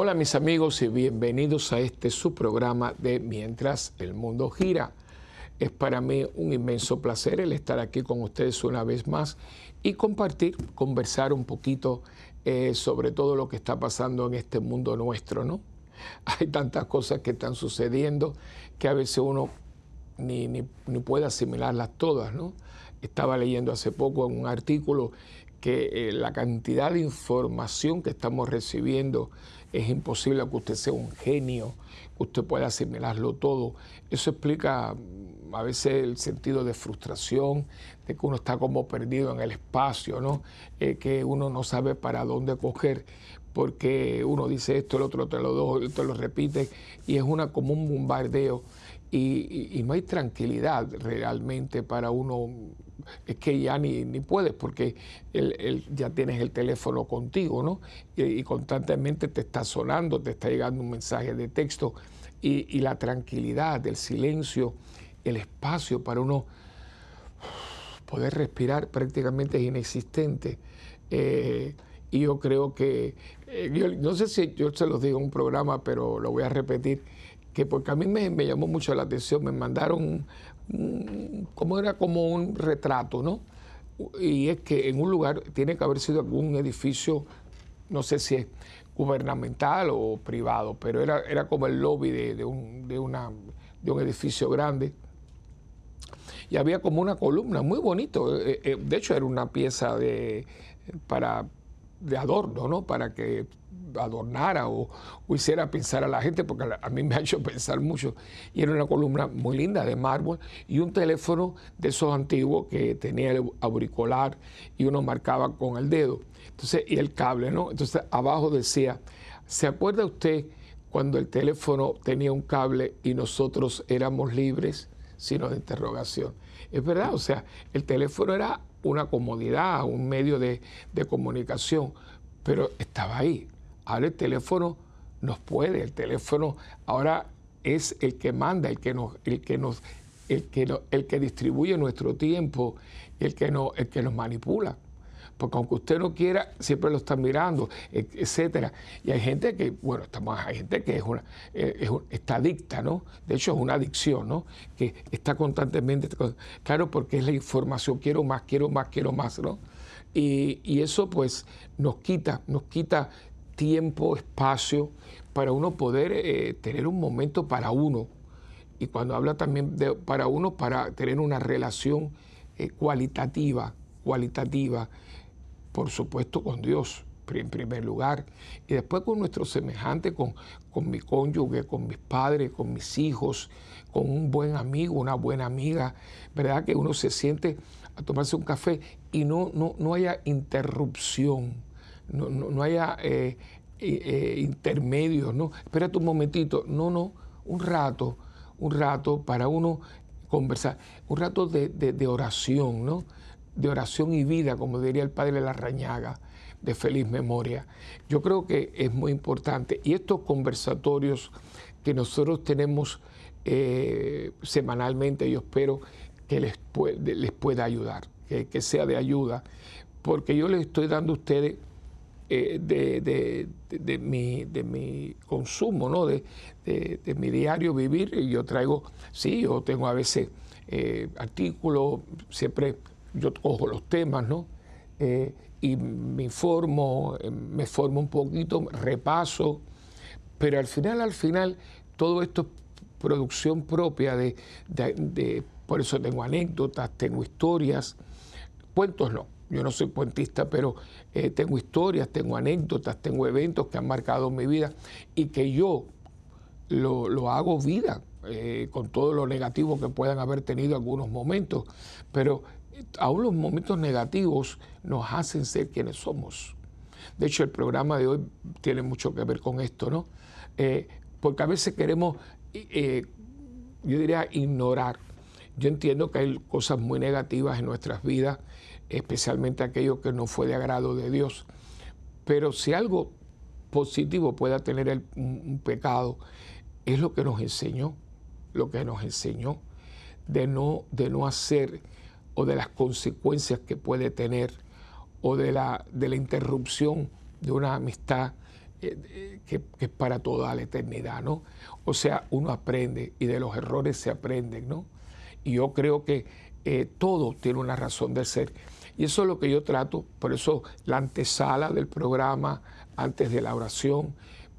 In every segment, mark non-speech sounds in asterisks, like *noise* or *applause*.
Hola mis amigos y bienvenidos a este su programa de Mientras el Mundo Gira. Es para mí un inmenso placer el estar aquí con ustedes una vez más y compartir, conversar un poquito eh, sobre todo lo que está pasando en este mundo nuestro, ¿no? *laughs* Hay tantas cosas que están sucediendo que a veces uno ni, ni, ni puede asimilarlas todas, ¿no? Estaba leyendo hace poco un artículo que eh, la cantidad de información que estamos recibiendo es imposible que usted sea un genio, que usted pueda asimilarlo todo. Eso explica mm, a veces el sentido de frustración, de que uno está como perdido en el espacio, ¿no? Eh, que uno no sabe para dónde coger, porque uno dice esto, el otro te lo, te lo repite, y es una como un bombardeo. Y, no hay tranquilidad realmente para uno, es que ya ni, ni puedes porque el, ya tienes el teléfono contigo, ¿no? Y, constantemente te está sonando, te está llegando un mensaje de texto y, la tranquilidad, el silencio, el espacio para uno poder respirar prácticamente es inexistente. Eh, y yo creo que, eh, yo, no sé si yo se los digo en un programa, pero lo voy a repetir que porque a mí me, llamó mucho la atención, me mandaron, como era como un retrato, ¿no? Y es que en un lugar tiene que haber sido algún edificio, no sé si es gubernamental o privado, pero era, era como el lobby de, un, de, de un edificio grande. Y había como una columna muy bonito. Eh, eh, de hecho, era una pieza de, para, de adorno, ¿no? Para que adornara o, hiciera pensar a la gente, porque a mí me ha hecho pensar mucho. Y era una columna muy linda de mármol y un teléfono de esos antiguos que tenía el auricular y uno marcaba con el dedo. Entonces, y el cable, ¿no? Entonces, abajo decía, ¿se acuerda usted cuando el teléfono tenía un cable y nosotros éramos libres? Sino de interrogación. Es verdad, o sea, el teléfono era una comodidad, un medio de, de comunicación, pero estaba ahí, Ahora el teléfono nos puede, el teléfono ahora es el que manda, el que nos, el que nos, el que, el que distribuye nuestro tiempo, el que, no, el que nos manipula. Porque aunque usted no quiera, siempre lo están mirando, etcétera. Y hay gente que, bueno, estamos, hay gente que es una, eh, está adicta, ¿no? De hecho, es una adicción, ¿no? Que está constantemente, claro, porque es la información, quiero más, quiero más, quiero más, ¿no? Y, y eso pues nos quita, nos quita tiempo, espacio, para uno poder eh, tener un momento para uno. Y cuando habla también de para uno, para tener una relación eh, cualitativa, cualitativa, por supuesto con Dios en primer lugar, y después con nuestros semejantes, con, con mi cónyuge, con mis padres, con mis hijos, con un buen amigo, una buena amiga, ¿verdad? Que uno se siente a tomarse un café y no, no, no haya interrupción no, haya eh, eh, intermedios, ¿no? Espérate un momentito, no, no, un rato, un rato para uno conversar, un rato de, oración, ¿no? De oración y vida, como diría el padre Larrañaga, de feliz memoria. Yo creo que es muy importante. Y estos conversatorios que nosotros tenemos eh, semanalmente, yo espero que les, les pueda ayudar, que, que, sea de ayuda, porque yo les estoy dando a ustedes eh, de, mi, de mi consumo, ¿no? de, mi diario vivir. Y yo traigo, sí, yo tengo a veces eh, artículos, siempre yo cojo los temas, ¿no? Eh, y me informo, me formo un poquito, repaso, pero al final, al final, todo esto es producción propia de, de por eso tengo anécdotas, tengo historias, cuentos no yo no soy cuentista, pero eh, tengo historias, tengo anécdotas, tengo eventos que han marcado mi vida y que yo lo, hago vida, eh, con todo lo negativo que puedan haber tenido algunos momentos. Pero eh, aún los momentos negativos nos hacen ser quienes somos. De hecho, el programa de hoy tiene mucho que ver con esto, ¿no? porque a veces queremos, yo diría, ignorar. Yo entiendo que hay cosas muy negativas en nuestras vidas especialmente aquello que no fue de agrado de Dios. Pero si algo positivo pueda tener un, pecado, es lo que nos enseñó, lo que nos enseñó de no, de no hacer o de las consecuencias que puede tener o de la, de la interrupción de una amistad eh, que, es para toda la eternidad, ¿no? O sea, uno aprende y de los errores se aprenden, ¿no? Y yo creo que eh, todo tiene una razón de ser. Y eso es lo que yo trato, por eso la antesala del programa, antes de la oración,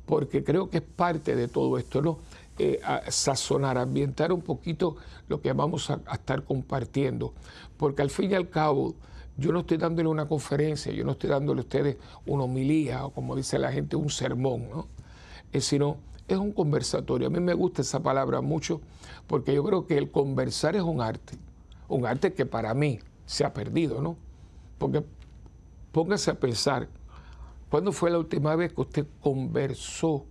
porque creo que es parte de todo esto, ¿no? Eh, sazonar, ambientar un poquito lo que vamos a, estar compartiendo, porque al fin y al cabo yo no estoy dándole una conferencia, yo no estoy dándole a ustedes una homilía o como dice la gente, un sermón, ¿no? Sino es un conversatorio. A mí me gusta esa palabra mucho porque yo creo que el conversar es un arte, un arte que para mí se ha perdido, ¿no? Porque póngase a pensar, ¿cuándo fue la última vez que usted conversó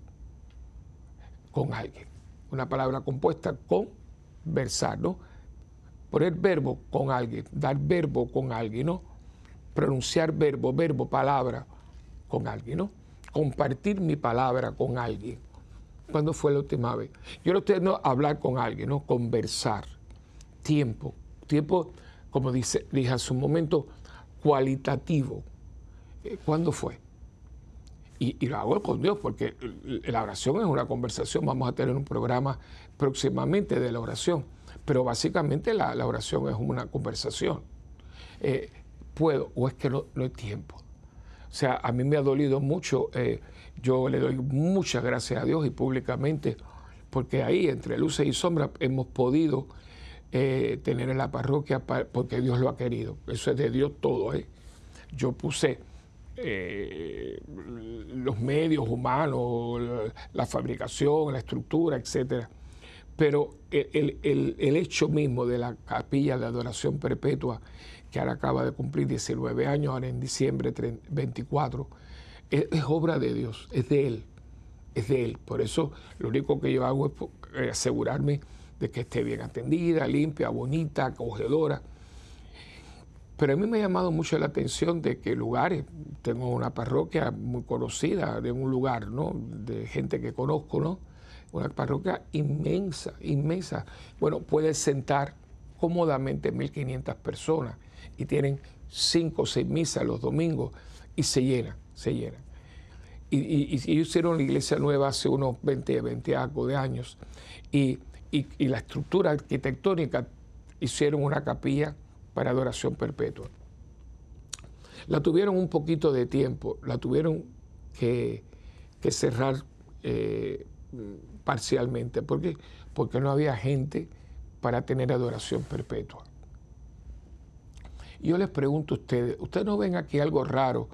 con alguien? Una palabra compuesta, conversar, ¿no? poner verbo con alguien, dar verbo con alguien, ¿no? Pronunciar verbo, verbo, palabra con alguien, ¿no? Compartir mi palabra con alguien. ¿Cuándo fue la última vez? Yo no estoy no hablar con alguien, ¿no? Conversar. Tiempo. Tiempo, como dice, dije hace un momento, cualitativo. Eh, ¿Cuándo fue? Y, lo hago con Dios, porque la oración es una conversación. Vamos a tener un programa próximamente de la oración pero básicamente la, oración es una conversación. Eh, puedo o es que no, hay tiempo. O sea, a mí me ha dolido mucho, eh, yo le doy muchas gracias a Dios y públicamente, porque ahí entre luces y sombras hemos podido eh, tener en la parroquia porque Dios lo ha querido. Eso es de Dios todo. Yo puse los medios humanos, la fabricación, la estructura, etcétera pero el, hecho mismo de la capilla de adoración perpetua, que ahora acaba de cumplir 19 años, ahora en diciembre 24, es, obra de Dios, es de Él, es de Él. Por eso lo único que yo hago es eh, asegurarme de que esté bien atendida, limpia, bonita, acogedora. Pero a mí me ha llamado mucho la atención de que lugares, tengo una parroquia muy conocida de un lugar, ¿no? De gente que conozco, ¿no? una parroquia inmensa, inmensa. Bueno, puede sentar cómodamente 1.500 personas y tienen cinco o seis misas los domingos y se llena, se llena. Y, ellos hicieron la iglesia nueva hace unos 20, 20 algo de años y, la estructura arquitectónica hicieron una capilla para adoración perpetua. La tuvieron un poquito de tiempo, la tuvieron que, cerrar eh, parcialmente. ¿Por qué? Porque no había gente para tener adoración perpetua. yo les pregunto a ustedes, ¿ustedes no ven aquí algo raro?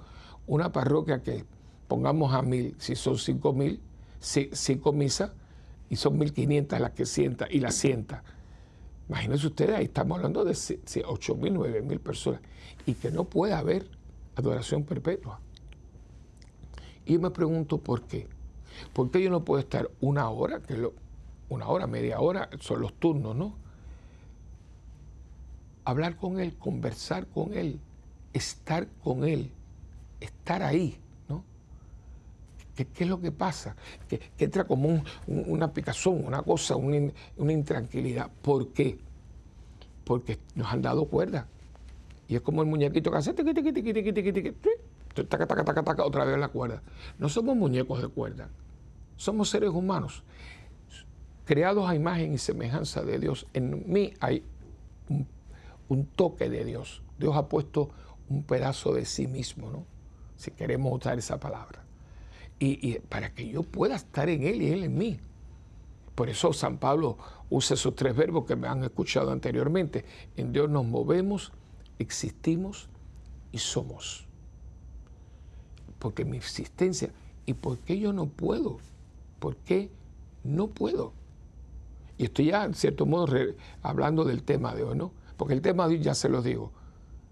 Una parroquia que pongamos a mil, si son cinco mil, cinco misas, y son mil quinientas las que sienta y las sienta. Imagínense ustedes, ahí estamos hablando de ocho mil, nueve mil personas, y que no puede haber adoración perpetua. Y yo me pregunto por qué. ¿Por qué yo no puedo estar una hora, que lo, una hora, media hora, son los turnos, ¿no? Hablar con él, conversar con él, estar con él, estar ahí, ¿no? ¿Qué, es lo que pasa? Que, entra como una picazón, una cosa, una, intranquilidad. ¿Por qué? Porque nos han dado cuerda. Y es como el muñequito que hace otra vez la cuerda. No somos muñecos de cuerda. Somos seres humanos, creados a imagen y semejanza de Dios. En mí hay un, toque de Dios. Dios ha puesto un pedazo de sí mismo, ¿no? Si queremos usar esa palabra. Y, para que yo pueda estar en Él y Él en mí. Por eso San Pablo usa esos tres verbos que me han escuchado anteriormente. En Dios nos movemos, existimos y somos. Porque mi existencia, ¿y por qué yo no puedo ¿Por qué no puedo? Y estoy ya, en cierto modo, hablando del tema de hoy, ¿no? Porque el tema de hoy ya se lo digo.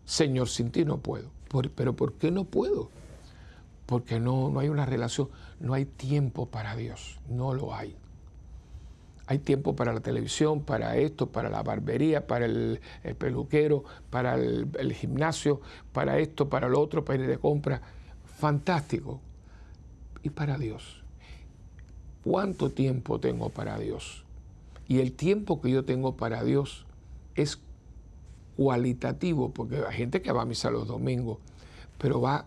Señor, sin ti no puedo. pero ¿por qué no puedo? Porque no, no hay una relación, no hay tiempo para Dios, no lo hay. Hay tiempo para la televisión, para esto, para la barbería, para el, peluquero, para el, gimnasio, para esto, para lo otro, para ir de compra. Fantástico. Y para Dios cuánto tiempo tengo para Dios. Y el tiempo que yo tengo para Dios es cualitativo, porque hay gente que va a misa los domingos, pero va,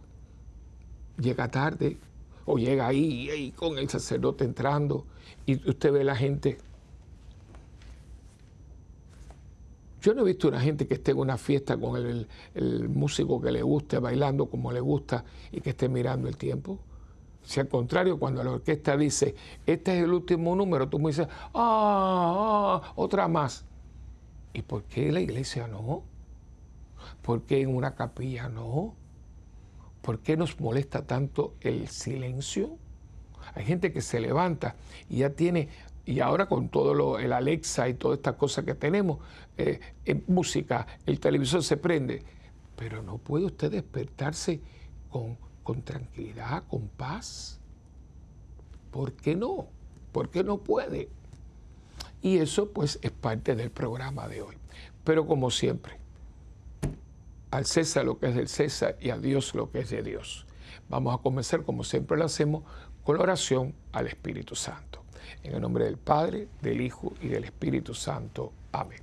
llega tarde, o llega ahí, ahí con el sacerdote entrando y usted ve la gente. Yo no he visto una gente que esté en una fiesta con el, el músico que le guste, bailando como le gusta y que esté mirando el tiempo. Si al contrario, cuando la orquesta dice, este es el último número, tú me dices, ah, ah, otra más. ¿Y por qué la iglesia no? ¿Por qué en una capilla no? ¿Por qué nos molesta tanto el silencio? Hay gente que se levanta y ya tiene, y ahora con todo lo, el Alexa y todas estas cosas que tenemos, eh, en música, el televisor se prende, pero no puede usted despertarse con, con tranquilidad, con paz. ¿Por qué no? ¿Por qué no puede? Y eso pues es parte del programa de hoy. Pero como siempre, al César lo que es del César y a Dios lo que es de Dios. Vamos a comenzar, como siempre lo hacemos, con la oración al Espíritu Santo. En el nombre del Padre, del Hijo y del Espíritu Santo. Amén.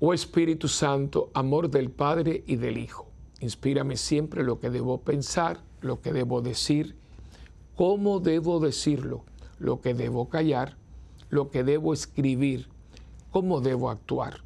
Oh Espíritu Santo, amor del Padre y del Hijo, inspírame siempre lo que debo pensar, lo que debo decir, cómo debo decirlo, lo que debo callar, lo que debo escribir, cómo debo actuar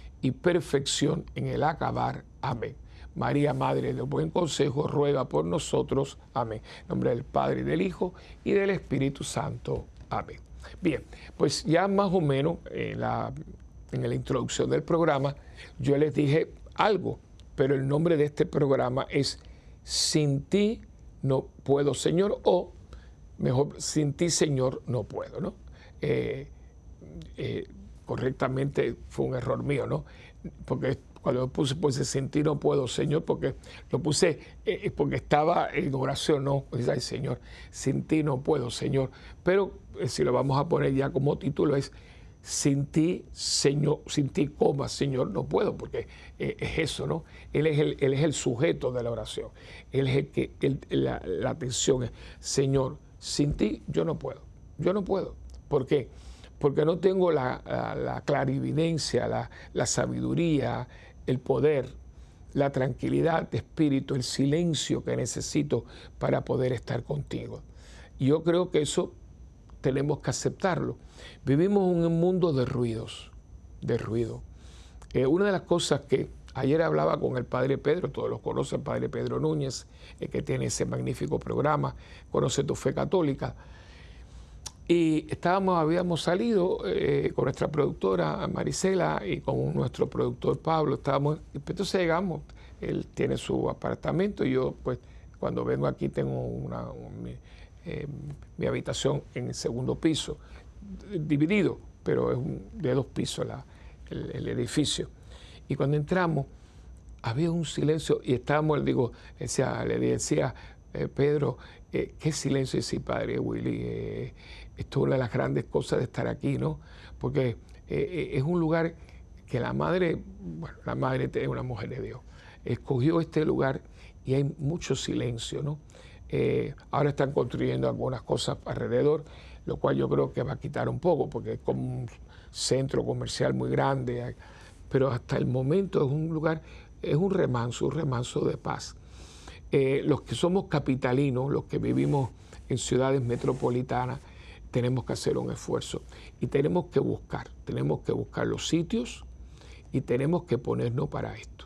y perfección en el acabar. Amén. María, Madre de Buen Consejo, ruega por nosotros. Amén. En nombre del Padre, del Hijo y del Espíritu Santo. Amén. Bien, pues ya más o menos en la, en la introducción del programa yo les dije algo, pero el nombre de este programa es Sin ti no puedo, Señor, o mejor, Sin ti, Señor, no puedo, ¿no? Eh, eh, correctamente fue un error mío, ¿no? Porque cuando puse, pues sin ti no puedo, Señor, porque lo puse eh, eh, porque estaba en oración, no, pues, ay Señor, sin ti no puedo, Señor. Pero eh, si lo vamos a poner ya como título es sin ti, Señor, sin ti, coma, Señor, no puedo, porque es eso, ¿no? Él es, el, él es el sujeto de la oración. Él es el que, la, la atención es, Señor, sin ti yo no puedo, yo no puedo. ¿Por qué? Porque no tengo la, clarividencia, la, sabiduría, el poder, la tranquilidad de espíritu, el silencio que necesito para poder estar contigo. Yo creo que eso tenemos que aceptarlo. Vivimos en un mundo de ruidos, de ruido. Eh, una de las cosas que ayer hablaba con el padre Pedro, todos lo conocen, padre Pedro Núñez, el que tiene ese magnífico programa, Conoce tu fe católica, y estábamos, habíamos salido eh, con nuestra productora Marisela y con nuestro productor Pablo, estábamos, entonces llegamos, él tiene su apartamento y yo pues cuando vengo aquí tengo una, eh, mi, habitación en el segundo piso, dividido, pero es de dos pisos el, edificio. Y cuando entramos había un silencio y estábamos, digo, decía, le decía, eh, Pedro, qué silencio, y sí, padre Willy esto es una de las grandes cosas de estar aquí, ¿no? Porque eh, eh, es un lugar que la madre, bueno, la madre es una mujer de Dios, escogió este lugar y hay mucho silencio, ¿no? Eh, ahora están construyendo algunas cosas alrededor, lo cual yo creo que va a quitar un poco, porque es como un centro comercial muy grande, pero hasta el momento es un lugar, es un remanso, un remanso de paz. los que somos capitalinos, los que vivimos en ciudades metropolitanas, tenemos que hacer un esfuerzo y tenemos que buscar, tenemos que buscar los sitios y tenemos que ponernos para esto.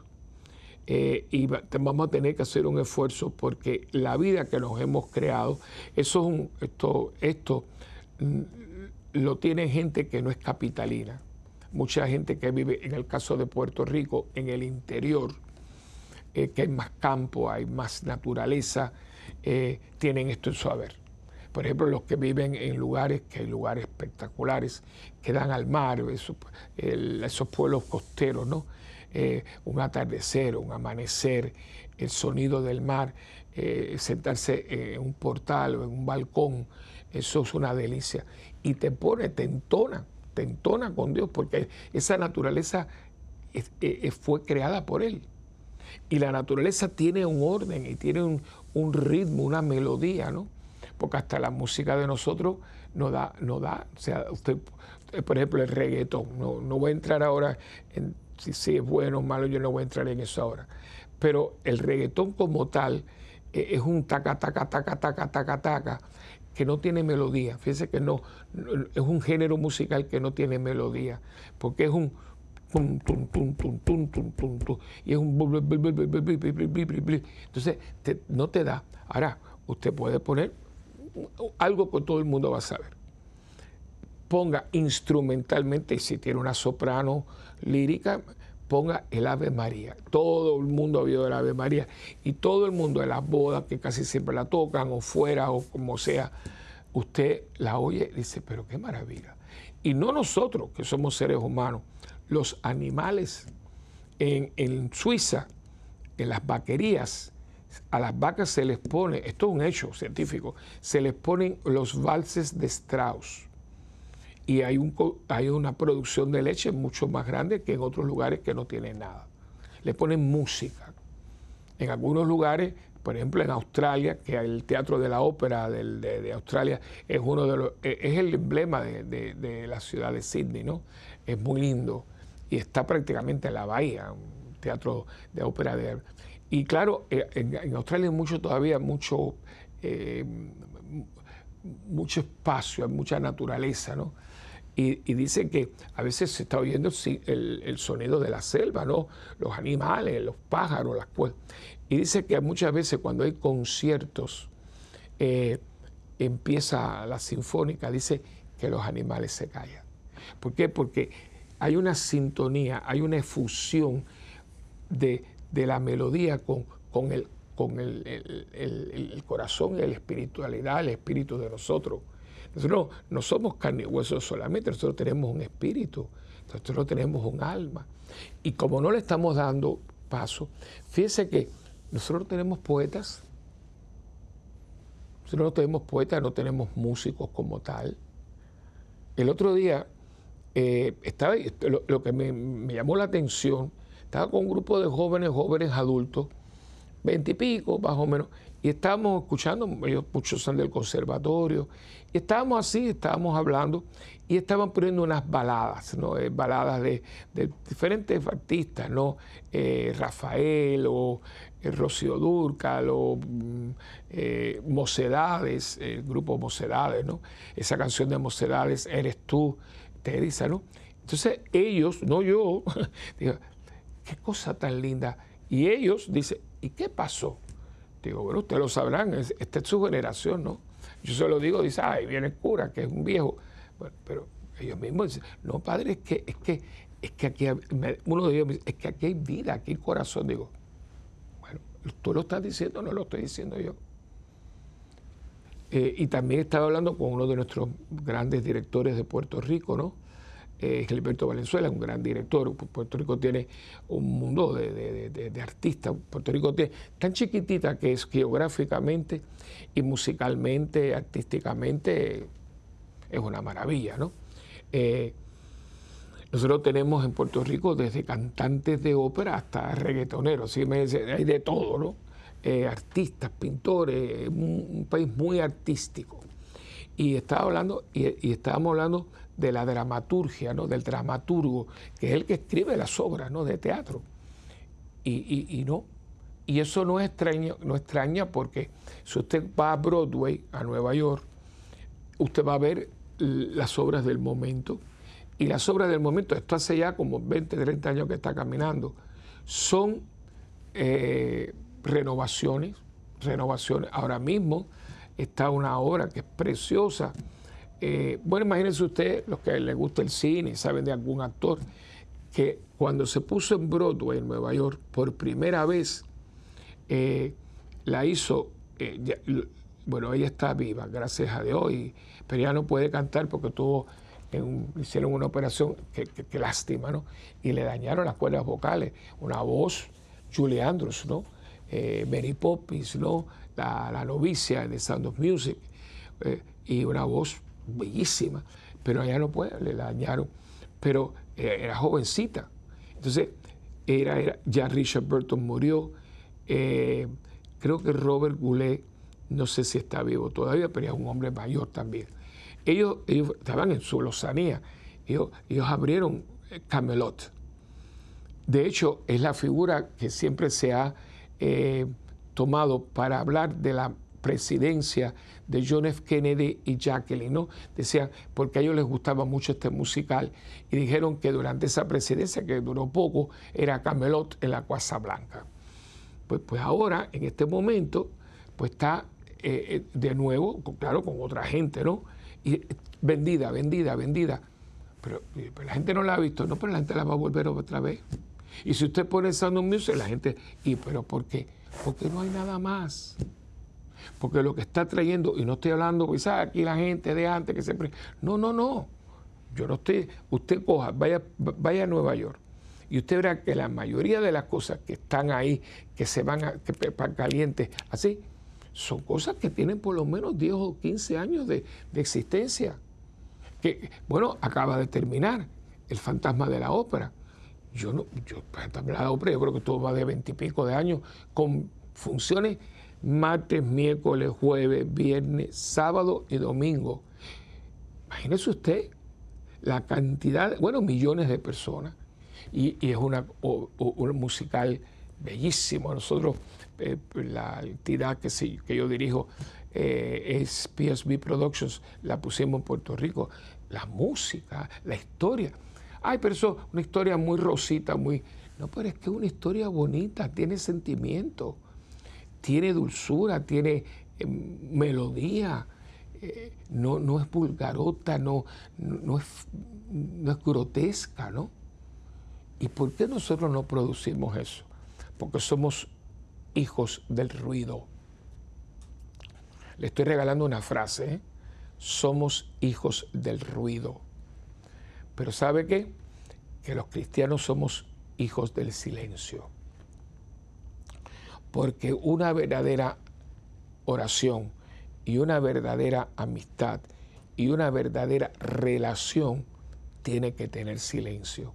Eh, y vamos a tener que hacer un esfuerzo porque la vida que nos hemos creado, eso es esto, esto mm, lo tiene gente que no es capitalina, mucha gente que vive, en el caso de Puerto Rico, en el interior, eh, que hay más campo, hay más naturaleza, eh, tienen esto en su haber por ejemplo, los que viven en lugares que hay lugares espectaculares, que dan al mar, esos, pueblos costeros, ¿no? Eh, un atardecer, un amanecer, el sonido del mar, eh, sentarse en un portal o en un balcón, eso es una delicia. Y te pone, te entona, te entona con Dios, porque esa naturaleza fue creada por Él. Y la naturaleza tiene un orden y tiene un, ritmo, una melodía, ¿no? porque hasta la música de nosotros no da, no da. O sea, usted, por ejemplo, el reggaetón, no, no voy a entrar ahora en si, es bueno o malo, yo no voy a entrar en eso ahora. Pero el reggaetón como tal es un taca, taca, taca, taca, taca, taca, que no tiene melodía. Fíjese que no, es un género musical que no tiene melodía, porque es un Tum, tum, tum, y es un entonces no te da ahora usted puede poner algo que todo el mundo va a saber. Ponga instrumentalmente, si tiene una soprano lírica, ponga el Ave María. Todo el mundo ha oído el Ave María y todo el mundo de las bodas que casi siempre la tocan o fuera o como sea, usted la oye y dice, pero qué maravilla. Y no nosotros, que somos seres humanos, los animales en, Suiza, en las vaquerías, a las vacas se les pone, esto es un hecho científico, se les ponen los valses de Strauss. Y hay, un, hay una producción de leche mucho más grande que en otros lugares que no tienen nada. Le ponen música. En algunos lugares, por ejemplo en Australia, que el Teatro de la Ópera de, Australia es uno de los, es el emblema de, de la ciudad de Sydney, ¿no? Es muy lindo y está prácticamente en la bahía, un teatro de ópera de... Y claro, eh, en, Australia hay mucho todavía, mucho, eh, mucho espacio, hay mucha naturaleza, ¿no? Y, dicen que a veces se está oyendo el, sonido de la selva, ¿no? Los animales, los pájaros, las pues. Y dice que muchas veces cuando hay conciertos, eh, empieza la sinfónica, dice que los animales se callan. ¿Por qué? Porque hay una sintonía, hay una efusión de, la melodía con, con, el, con el, corazón y la espiritualidad, el espíritu de nosotros. Nosotros no somos carne y hueso solamente, nosotros tenemos un espíritu, nosotros tenemos un alma. Y como no le estamos dando paso, fíjese que nosotros tenemos poetas, nosotros no tenemos poetas, no tenemos músicos como tal. El otro día eh, estaba, lo, que me, llamó la atención, estaba con un grupo de jóvenes, jóvenes adultos, veintipico más o menos, y estábamos escuchando, ellos muchos son del conservatorio, y estábamos así, estábamos hablando, y estaban poniendo unas baladas, ¿no? Eh, baladas de, diferentes artistas, ¿no? Eh, Rafael o Rocío Durcal o mm, Mocedades, el grupo Mocedades, ¿no? Esa canción de Mocedades, Eres tú, ¿no? Entonces ellos, no yo, *laughs* qué cosa tan linda. Y ellos dicen, ¿y qué pasó? Digo, bueno, ustedes lo sabrán, esta es su generación, ¿no? Yo se lo digo, dice, ay, viene el cura, que es un viejo. Bueno, pero ellos mismos dicen, no, padre, es que, es que, es que aquí, uno de ellos dice, es que aquí hay vida, aquí hay corazón. Digo, bueno, tú lo estás diciendo, no lo estoy diciendo yo. Eh, y también estaba hablando con uno de nuestros grandes directores de Puerto Rico, ¿no? Eh, Gilberto Valenzuela, un gran director. Puerto Rico tiene un mundo de, artistas. Puerto Rico tiene tan chiquitita que es geográficamente y musicalmente, artísticamente, es una maravilla, ¿no? Eh, nosotros tenemos en Puerto Rico desde cantantes de ópera hasta reggaetoneros, ¿sí? hay de todo, ¿no? Eh, artistas, pintores, un, país muy artístico. Y estaba hablando, y, estábamos hablando de la dramaturgia, ¿no? del dramaturgo, que es el que escribe las obras ¿no? de teatro. Y, no. Y eso no es extraño, no extraña porque si usted va a Broadway, a Nueva York, usted va a ver las obras del momento. Y las obras del momento, esto hace ya como 20, 30 años que está caminando, son eh, renovaciones, renovaciones. Ahora mismo está una obra que es preciosa. Eh, bueno, imagínense usted, los que les gusta el cine y saben de algún actor, que cuando se puso en Broadway en Nueva York por primera vez, eh, la hizo, eh, bueno, ella está viva, gracias a Dios, pero ya no puede cantar porque tuvo, hicieron una operación, que, lástima, ¿no? Y le dañaron las cuerdas vocales, una voz, Julie Andrews, ¿no? Mary Poppins, ¿no? la, novicia de Sound of Music, y una voz bellísima, pero ella no puede, le dañaron, pero era jovencita. Entonces, era, era, ya Richard Burton murió, eh, creo que Robert Goulet, no sé si está vivo todavía, pero es un hombre mayor también. Ellos, ellos estaban en su lozanía, ellos, ellos abrieron Camelot. De hecho, es la figura que siempre se ha eh, tomado para hablar de la presidencia de John F. Kennedy y Jacqueline, ¿no? Decían, porque a ellos les gustaba mucho este musical y dijeron que durante esa presidencia, que duró poco, era Camelot en la Casa Blanca. Pues, pues ahora, en este momento, pues está eh, eh, de nuevo, claro, con otra gente, ¿no? Y vendida, vendida, vendida. Pero, la gente no la ha visto, no, pero la gente la va a volver otra vez. Y si usted pone Sound Music, la gente, ¿y pero por qué? Porque no hay nada más. Porque lo que está trayendo, y no estoy hablando, quizás pues, aquí la gente de antes que siempre. No, no, no. Yo no estoy. Usted coja, vaya, vaya a Nueva York. Y usted verá que la mayoría de las cosas que están ahí, que se van a, que, calientes, así, son cosas que tienen por lo menos 10 o 15 años de, existencia. Que, bueno, acaba de terminar El fantasma de la ópera. Yo no, yo, el fantasma de la ópera, yo creo que todo va de 20 y pico de años, con funciones martes, miércoles, jueves, viernes, sábado y domingo. Imagínese usted la cantidad, bueno, millones de personas. Y, es una, un musical bellísimo. Nosotros, eh, la entidad que, sí, que yo dirijo eh, es PSB Productions, la pusimos en Puerto Rico. La música, la historia. Ay, pero eso una historia muy rosita, muy... No, pero es que es una historia bonita, tiene sentimiento tiene dulzura, tiene eh, melodía, eh, no, no, es vulgarota, no, no, es, no es grotesca, ¿no? ¿Y por qué nosotros no producimos eso? Porque somos hijos del ruido. Le estoy regalando una frase, ¿eh? somos hijos del ruido. Pero ¿sabe qué? Que los cristianos somos hijos del silencio porque una verdadera oración y una verdadera amistad y una verdadera relación tiene que tener silencio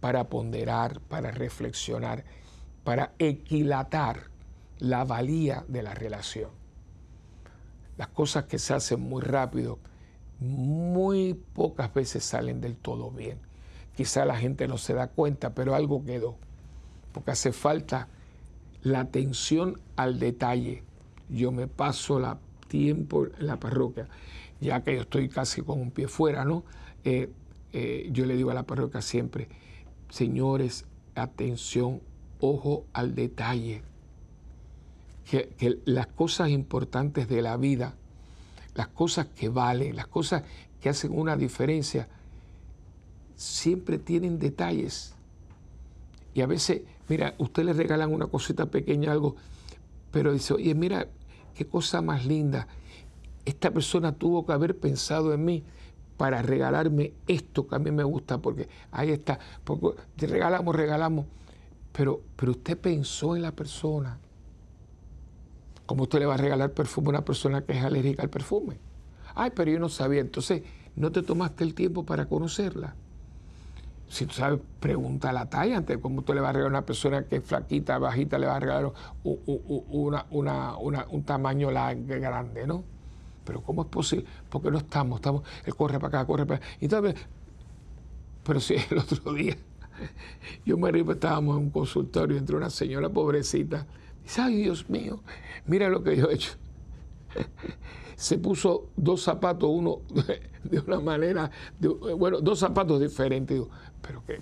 para ponderar, para reflexionar, para equilatar la valía de la relación. Las cosas que se hacen muy rápido, muy pocas veces salen del todo bien. Quizá la gente no se da cuenta, pero algo quedó, porque hace falta la atención al detalle. Yo me paso la tiempo en la parroquia, ya que yo estoy casi con un pie fuera, ¿no? Eh, eh, yo le digo a la parroquia siempre, señores, atención, ojo al detalle. Que, que, las cosas importantes de la vida, las cosas que valen, las cosas que hacen una diferencia, siempre tienen detalles. Y a veces Mira, usted le regalan una cosita pequeña, algo, pero dice, oye, mira, qué cosa más linda. Esta persona tuvo que haber pensado en mí para regalarme esto que a mí me gusta, porque ahí está, porque regalamos, regalamos, pero, pero usted pensó en la persona. ¿Cómo usted le va a regalar perfume a una persona que es alérgica al perfume? Ay, pero yo no sabía. Entonces, no te tomaste el tiempo para conocerla si tú sabes, pregunta la talla antes, ¿cómo tú le vas a regalar a una persona que es flaquita, bajita, le vas a regalar un tamaño grande, ¿no? Pero ¿cómo es posible? Porque no estamos, estamos, él corre para acá, corre para. Y tal pero si *laughs* el otro día, yo me río, estábamos en un consultorio entre una señora pobrecita, dice, ay Dios mío, mira lo que yo he hecho. *laughs* Se puso dos zapatos, uno *laughs* de una manera, bueno, dos zapatos diferentes. Digo, pero que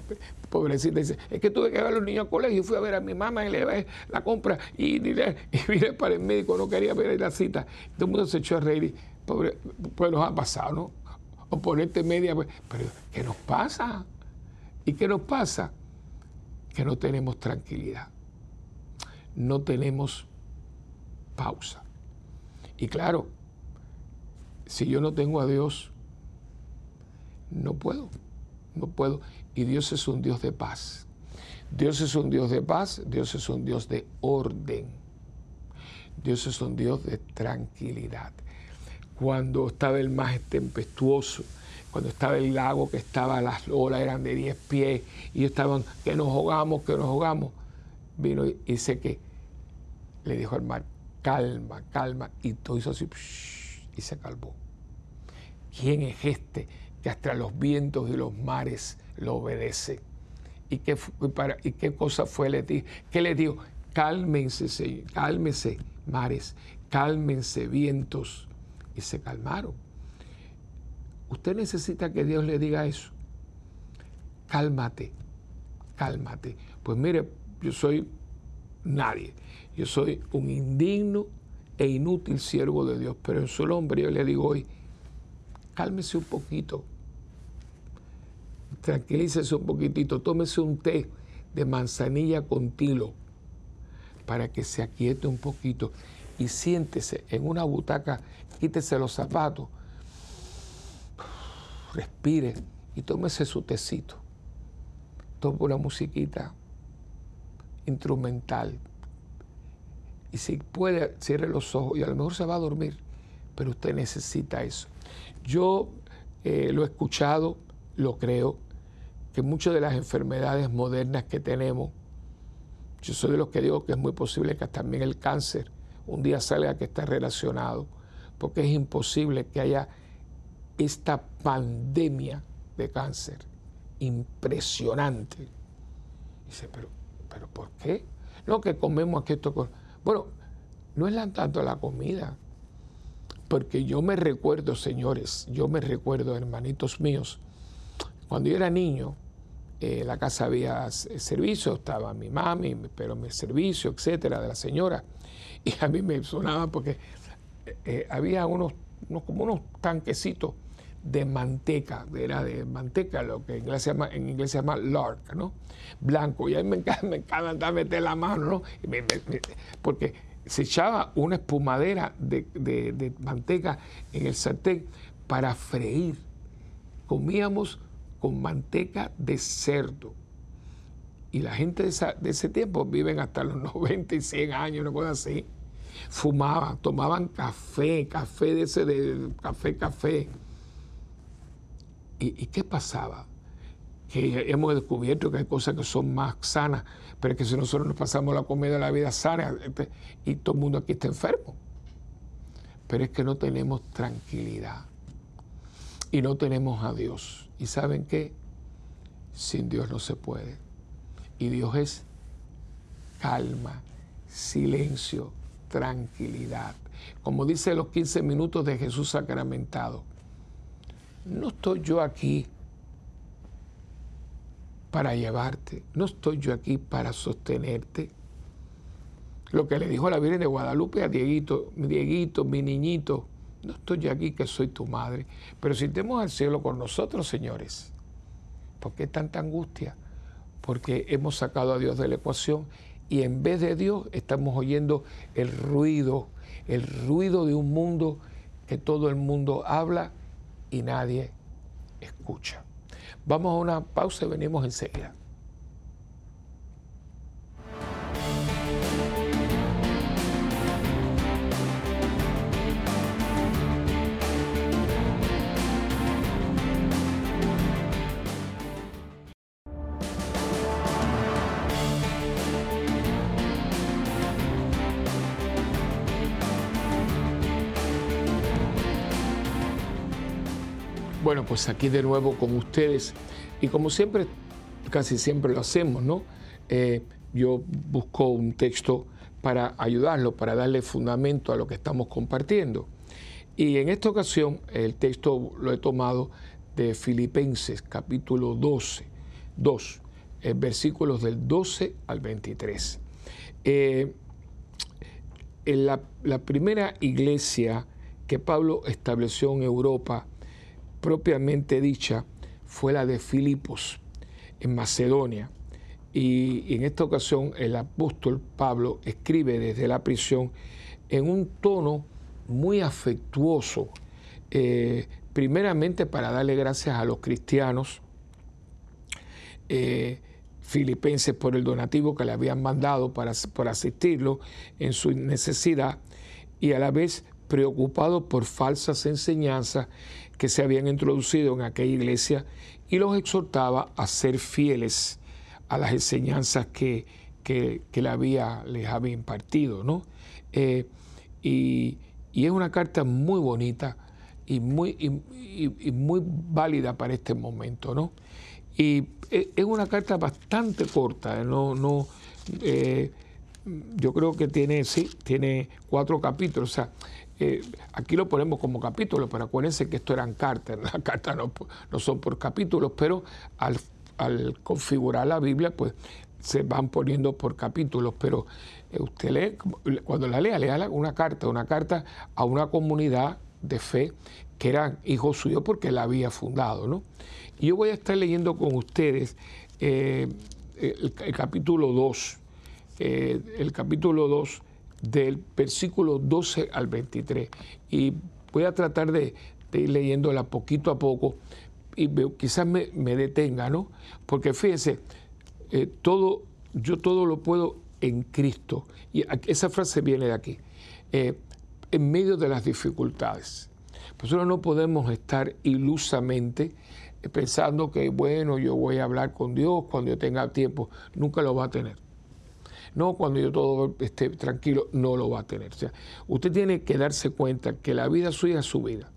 pobrecita dice, es que tuve que ver a los niños al colegio, fui a ver a mi mamá y le ve la compra *laughs* y, vine para el médico, no quería ver la cita. Todo el mundo se echó a reír, pobre, pues nos ha pasado, ¿no? O ponerte media, pero ¿qué nos pasa? ¿Y qué nos pasa? Que no tenemos tranquilidad, no tenemos pausa. Y claro, si yo no tengo a Dios, no puedo, no puedo. Y Dios es un Dios de paz. Dios es un Dios de paz, Dios es un Dios de orden. Dios es un Dios de tranquilidad. Cuando estaba el más tempestuoso, cuando estaba el lago que estaba, las olas eran de 10 pies y estaban, que nos ahogamos, que nos ahogamos, vino y dice que le dijo al mar, calma, calma, y todo hizo así, y se calmó. ¿Quién es este que hasta los vientos y los mares lo obedece? ¿Y qué, y qué cosa fue? Le dijo, ¿Qué le dijo? Cálmense, cálmense, mares, cálmense, vientos. Y se calmaron. Usted necesita que Dios le diga eso. Cálmate, cálmate. Pues mire, yo soy nadie. Yo soy un indigno e inútil siervo de Dios, pero en su nombre yo le digo hoy, cálmese un poquito, tranquilícese un poquitito, tómese un té de manzanilla con tilo para que se aquiete un poquito y siéntese en una butaca, quítese los zapatos, respire y tómese su tecito. Tome una musiquita instrumental. Y si puede, cierre los ojos y a lo mejor se va a dormir, pero usted necesita eso. Yo eh, lo he escuchado, lo creo, que muchas de las enfermedades modernas que tenemos, yo soy de los que digo que es muy posible que también el cáncer un día salga que está relacionado, porque es imposible que haya esta pandemia de cáncer impresionante. Dice, pero, pero ¿por qué? No, que comemos aquí esto. Bueno, no es tanto la comida, porque yo me recuerdo, señores, yo me recuerdo, hermanitos míos, cuando yo era niño, en la casa había servicio, estaba mi mami, pero mi servicio, etcétera, de la señora. *laughs* Y a mí me sonaba porque eh, había unos, como unos tanquecitos de manteca, era de manteca, lo que en inglés se llama, en inglés se llama lark, ¿no? Blanco. Y a mí me encanta, *laughs* me encanta meter la mano, ¿no? porque se echaba una espumadera de, manteca en el sartén para freír. Comíamos con manteca de cerdo. Y la gente de, ese tiempo viven hasta los *laughs* 90 y 100 años, una cosa así. Fumaban, tomaban café, café de ese, de café, café. ¿Y, ¿Y qué pasaba? Que hemos descubierto que hay cosas que son más sanas pero es que si nosotros nos pasamos la comida de la vida sana este, y todo el mundo aquí está enfermo. Pero es que no tenemos tranquilidad y no tenemos a Dios. ¿Y saben qué? Sin Dios no se puede. Y Dios es calma, silencio, tranquilidad. Como dice los 15 minutos de Jesús sacramentado. No estoy yo aquí para llevarte, no estoy yo aquí para sostenerte. Lo que le dijo la Virgen de Guadalupe a Dieguito, Dieguito, mi niñito, no estoy aquí que soy tu madre, pero si tenemos al cielo con nosotros, señores. ¿Por qué tanta angustia? Porque hemos sacado a Dios de la ecuación y en vez de Dios estamos oyendo el ruido, el ruido de un mundo que todo el mundo habla y nadie escucha. Vamos a una pausa y venimos enseguida. Bueno, pues aquí de nuevo con ustedes y como siempre, casi siempre lo hacemos, ¿no? Eh, yo busco un texto para ayudarlo, para darle fundamento a lo que estamos compartiendo. Y en esta ocasión el texto lo he tomado de Filipenses capítulo 12, 2, eh, versículos del 12 al 23. Eh, en la, la primera iglesia que Pablo estableció en Europa, propiamente dicha fue la de Filipos, en Macedonia. Y en esta ocasión el apóstol Pablo escribe desde la prisión en un tono muy afectuoso, eh, primeramente para darle gracias a los cristianos, eh, Filipenses por el donativo que le habían mandado para, para asistirlo en su necesidad y a la vez preocupado por falsas enseñanzas que se habían introducido en aquella iglesia y los exhortaba a ser fieles a las enseñanzas que, que, le había, les había impartido. ¿no? Eh, y, es una carta muy bonita y muy, y, muy válida para este momento. ¿no? Y eh, es una carta bastante corta, ¿eh? no, no, yo creo que tiene, sí, tiene cuatro capítulos. O sea, aquí lo ponemos como capítulo, pero acuérdense que esto eran cartas, *laughs* las cartas no, son por capítulos, pero al, al configurar la Biblia, pues se van poniendo por capítulos, pero eh, usted lee, cuando la lea, lea una carta, una carta a una comunidad de fe que eran hijos suyos porque la había fundado. ¿no? Y yo voy a estar leyendo con ustedes eh, el, capítulo 2, eh, el capítulo 2 del versículo 12 al 23. Y voy a tratar de, ir leyéndola poquito a poco y quizás me, me detenga, ¿no? Porque fíjense, eh, todo, yo todo lo puedo en Cristo. Y esa frase viene de aquí. Eh, en medio de las dificultades. Nosotros no podemos estar ilusamente eh, pensando que, bueno, yo voy a hablar con Dios cuando yo tenga tiempo. Nunca lo va a tener. No, cuando yo todo esté tranquilo, no lo va a tener. O sea, usted tiene que darse cuenta que la vida suya es su vida.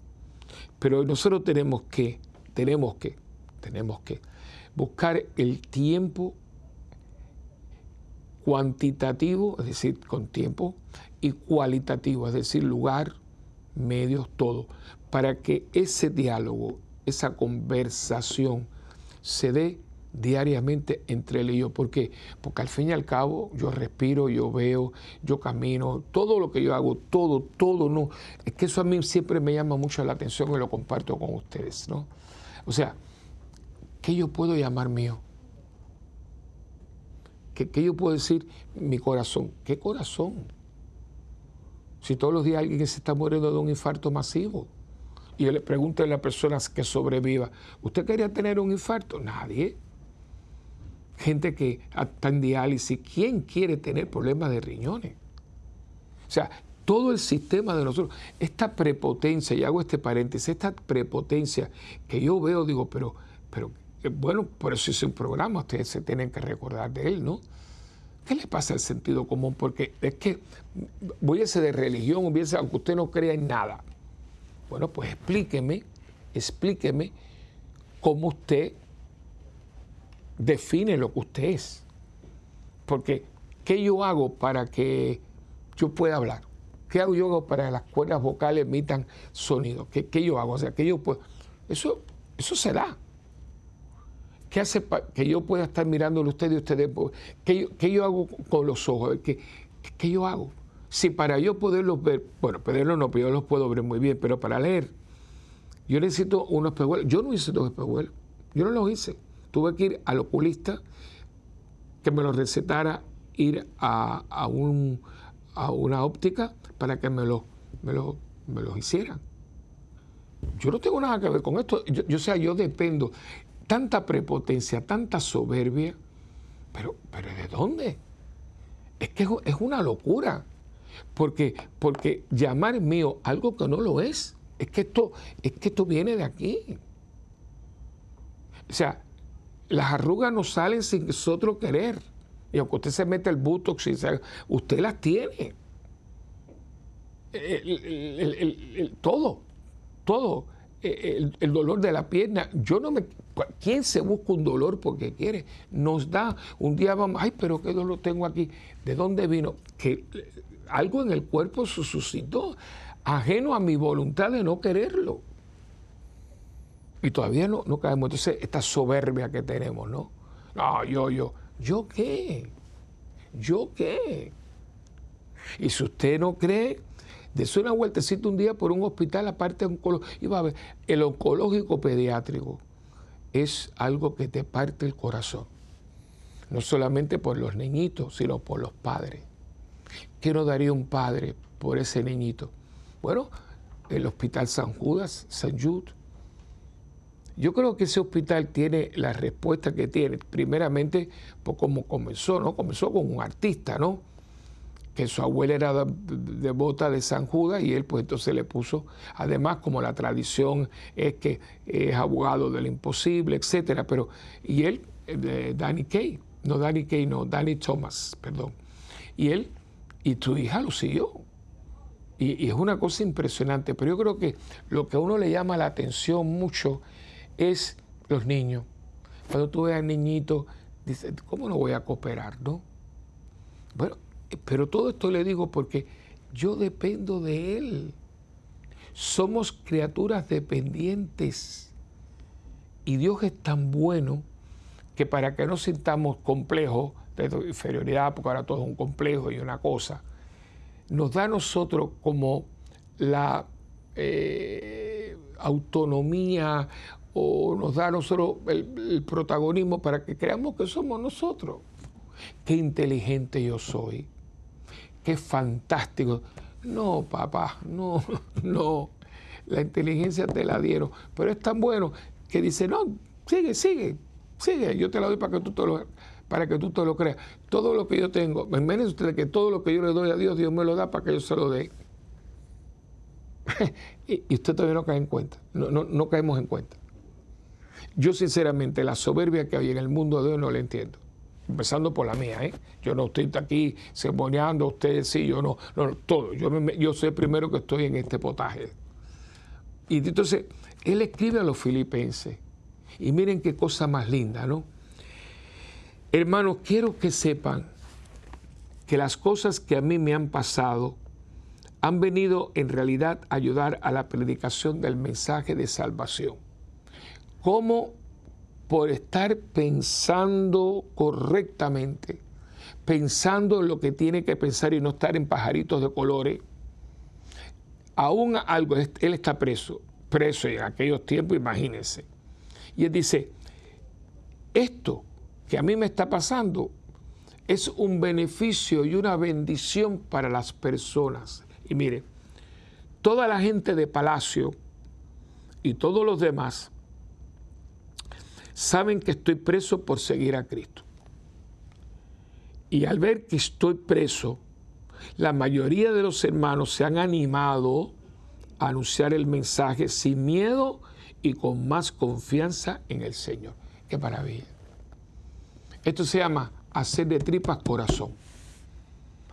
Pero nosotros tenemos que, tenemos que, tenemos que buscar el tiempo cuantitativo, es decir, con tiempo, y cualitativo, es decir, lugar, medios, todo, para que ese diálogo, esa conversación se dé diariamente entre él y yo. ¿Por qué? Porque al fin y al cabo yo respiro, yo veo, yo camino, todo lo que yo hago, todo, todo, no. Es que eso a mí siempre me llama mucho la atención y lo comparto con ustedes, ¿no? O sea, ¿qué yo puedo llamar mío? ¿Qué, yo puedo decir? Mi corazón. ¿Qué corazón? Si todos los días alguien se está muriendo de un infarto masivo. Y yo le pregunto a las personas que sobreviva, ¿usted quería tener un infarto? Nadie. Gente que está en diálisis, ¿quién quiere tener problemas de riñones? O sea, todo el sistema de nosotros, esta prepotencia, y hago este paréntesis, esta prepotencia que yo veo, digo, pero, pero eh, bueno, por eso hice un programa, ustedes se tienen que recordar de él, ¿no? ¿Qué le pasa al sentido común? Porque es que a ser de religión, hubiese, aunque usted no crea en nada. Bueno, pues explíqueme, explíqueme cómo usted define lo que usted es. Porque, ¿qué yo hago para que yo pueda hablar? ¿Qué hago yo para que las cuerdas vocales emitan sonido? ¿Qué, qué yo hago? O sea, que yo puedo... Eso, eso se da. ¿Qué hace que yo pueda estar mirándolo a usted y ustedes? ¿Qué yo, qué yo hago con los ojos? ¿Qué, ¿Qué, yo hago? Si para yo poderlos ver, bueno, poderlos no, pero yo los puedo ver muy bien, pero para leer, yo necesito unos espejuelos. Yo no hice dos espejuelos, yo no los hice. Tuve que ir al oculista que me los recetara, ir a, a, un, a una óptica para que me, lo, me, lo, me los hicieran. Yo no tengo nada que ver con esto. Yo, yo, sea, yo dependo tanta prepotencia, tanta soberbia, pero, pero ¿de dónde? Es que es una locura, porque, porque llamar mío algo que no lo es, es que esto, es que esto viene de aquí. O sea, las arrugas no salen sin nosotros querer. Y aunque usted se mete el butox, usted las tiene. todo, todo. El, dolor de la pierna. Yo no me. ¿Quién se busca un dolor porque quiere? Nos da. Un día vamos, ay, pero qué dolor tengo aquí. ¿De dónde vino? Que algo en el cuerpo se suscitó, ajeno a mi voluntad de no quererlo. Y todavía no, no caemos. Entonces, esta soberbia que tenemos, ¿no? No, yo, yo. ¿Yo qué? ¿Yo qué? Y si usted no cree, Dese una vueltecita un día por un hospital aparte de oncológico. Y va a ver, el oncológico pediátrico es algo que te parte el corazón. No solamente por los niñitos, sino por los padres. ¿Qué no daría un padre por ese niñito? Bueno, el Hospital San Judas, San Jude, Yo creo que ese hospital tiene la respuesta que tiene, primeramente, por cómo comenzó, ¿no? Comenzó con un artista, ¿no? Que su abuela era devota de San Judas y él pues entonces le puso, además como la tradición es que es abogado del imposible, etcétera, pero, y él, eh, Danny Kay, no Danny Kay, no, Danny Thomas, perdón, y él, y tu hija lo siguió, y, es una cosa impresionante, pero yo creo que lo que a uno le llama la atención mucho es los niños. Cuando tú ves al niñito, dices, ¿cómo no voy a cooperar? No? Bueno, pero todo esto le digo porque yo dependo de Él. Somos criaturas dependientes. Y Dios es tan bueno que para que no sintamos complejos de inferioridad, porque ahora todo es un complejo y una cosa, nos da a nosotros como la eh, autonomía o nos da a nosotros el, protagonismo para que creamos que somos nosotros. Qué inteligente yo soy, qué fantástico. No, papá, no, *laughs* no. La inteligencia te la dieron, pero es tan bueno que dice, no, sigue, sigue, sigue, yo te la doy para que tú te lo, para que tú lo creas. Todo lo que yo tengo, imagínense ustedes que todo lo que yo le doy a Dios, Dios me lo da para que yo se lo dé. *laughs* y, usted todavía no cae en cuenta, no, no, no caemos en cuenta. Yo sinceramente la soberbia que hay en el mundo de hoy no la entiendo. Empezando por la mía, ¿eh? Yo no estoy aquí cemoneando a ustedes, sí, yo no, no, todo. Yo, yo sé primero que estoy en este potaje. Y entonces, él escribe a los filipenses. Y miren qué cosa más linda, ¿no? Hermanos, quiero que sepan que las cosas que a mí me han pasado han venido en realidad a ayudar a la predicación del mensaje de salvación. Como por estar pensando correctamente, pensando en lo que tiene que pensar y no estar en pajaritos de colores, aún algo, él está preso, preso en aquellos tiempos, imagínense. Y él dice, esto que a mí me está pasando es un beneficio y una bendición para las personas. Y mire, toda la gente de Palacio y todos los demás saben que estoy preso por seguir a Cristo. Y al ver que estoy preso, la mayoría de los hermanos se han animado a anunciar el mensaje sin miedo y con más confianza en el Señor. Qué maravilla. Esto se llama hacer de tripas corazón.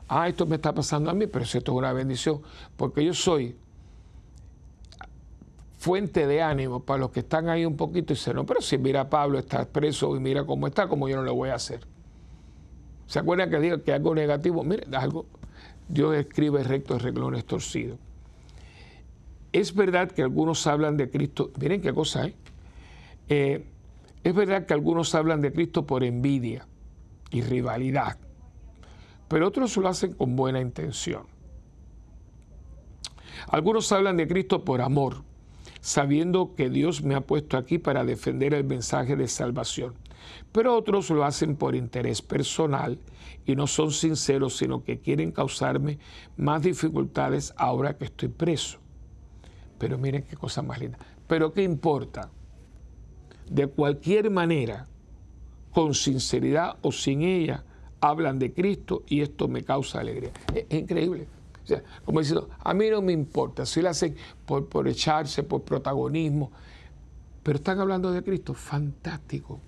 Ah, esto me está pasando a mí, pero esto es una bendición, porque yo soy fuente de ánimo para los que están ahí un poquito y dicen, no, pero si mira Pablo está preso y mira cómo está, como yo no lo voy a hacer. ¿Se acuerdan que digo que algo negativo? Mire, algo, Dios escribe rectos reglones torcidos. Es verdad que algunos hablan de Cristo, miren qué cosa, ¿eh? eh es verdad que algunos hablan de Cristo por envidia y rivalidad, pero otros lo hacen con buena intención. Algunos hablan de Cristo por amor, sabiendo que Dios me ha puesto aquí para defender el mensaje de salvación. Pero otros lo hacen por interés personal y no son sinceros, sino que quieren causarme más dificultades ahora que estoy preso. Pero miren qué cosa más linda. Pero ¿qué importa? de cualquier manera, con sinceridad o sin ella, hablan de Cristo y esto me causa alegría. Es, increíble. Como diciendo, a mí no me importa si lo hacen por, por echarse, por protagonismo, pero están hablando de Cristo, fantástico.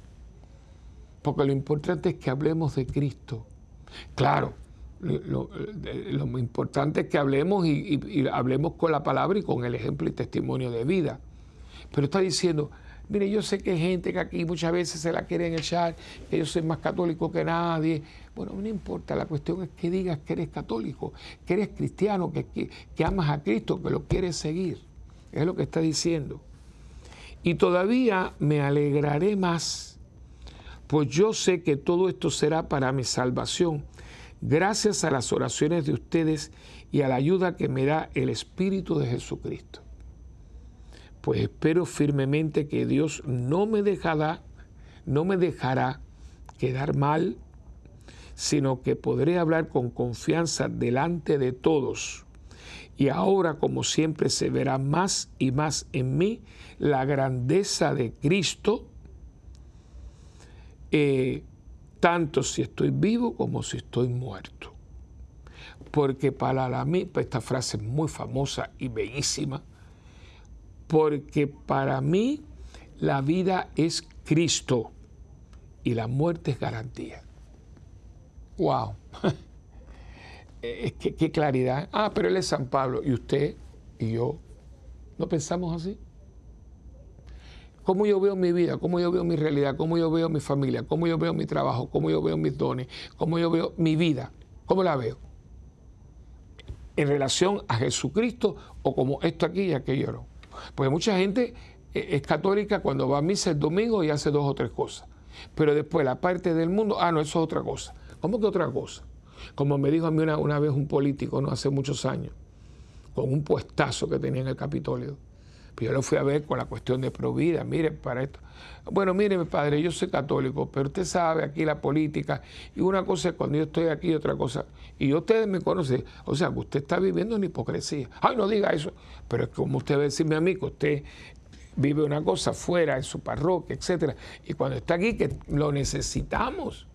Porque lo importante es que hablemos de Cristo. Claro, lo, importante es que hablemos y hablemos con la palabra y con el ejemplo y testimonio de vida. Pero está diciendo, Mire, yo sé que hay gente que aquí muchas veces se la quieren echar, que yo soy más católico que nadie. Bueno, no importa, la cuestión es que digas que eres católico, que eres cristiano, que, que, amas a Cristo, que lo quieres seguir. Es lo que está diciendo. Y todavía me alegraré más, pues yo sé que todo esto será para mi salvación, gracias a las oraciones de ustedes y a la ayuda que me da el Espíritu de Jesucristo pues espero firmemente que Dios no me dejará, no me dejará quedar mal, sino que podré hablar con confianza delante de todos y ahora como siempre se verá más y más en mí la grandeza de Cristo, eh, tanto si estoy vivo como si estoy muerto. Porque para mí, pues, esta frase es muy famosa y bellísima, porque para mí la vida es Cristo y la muerte es garantía. ¡Wow! *laughs* ¿Qué, qué claridad. Ah, pero él es San Pablo y usted y yo no pensamos así. ¿Cómo yo veo mi vida? ¿Cómo yo veo mi realidad? ¿Cómo yo veo mi familia? ¿Cómo yo veo mi trabajo? ¿Cómo yo veo mis dones? ¿Cómo yo veo mi vida? ¿Cómo la veo? ¿En relación a Jesucristo o como esto aquí y aquello no? Porque mucha gente eh, es católica cuando va a misa el domingo y hace dos o tres cosas. Pero después la parte del mundo, ah, no, eso es otra cosa. ¿Cómo que otra cosa? Como me dijo a mí una, una vez un político, no hace muchos años, con un puestazo que tenía en el Capitolio. Pues yo lo fui a ver con la cuestión de provida, mire, para esto. Bueno, mire, mi padre, yo soy católico, pero usted sabe aquí la política, y una cosa es cuando yo estoy aquí y otra cosa. Y ustedes me conocen, o sea, que usted está viviendo en hipocresía. Ay, no diga eso, pero es como usted va a decirme a mí que usted vive una cosa fuera en su parroquia, etcétera, y cuando está aquí que lo necesitamos,